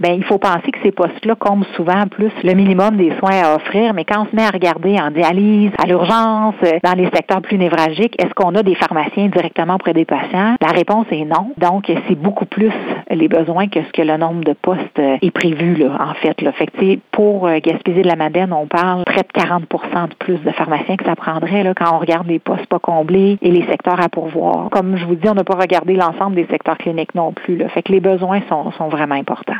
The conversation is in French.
ben il faut penser que ces postes-là comblent souvent plus le minimum des soins à offrir, mais quand on se met à regarder en dialyse, à l'urgence, euh, dans les secteurs plus névralgiques, est-ce qu'on a des pharmaciens directement auprès des patients? La réponse est non. Donc, c'est beaucoup plus les besoins que ce que le nombre de postes euh, est prévu, là, en fait. Là. Fait que, pour euh, Gaspésie de la Madeleine, on parle près de 40 de plus de pharmaciens que ça prendrait là, quand on regarde les postes pas comblés et les secteurs à pourvoir. Comme je vous dis, on n'a pas regardé l'ensemble des secteurs cliniques non plus. Là. Fait que les besoins sont, sont vraiment importants.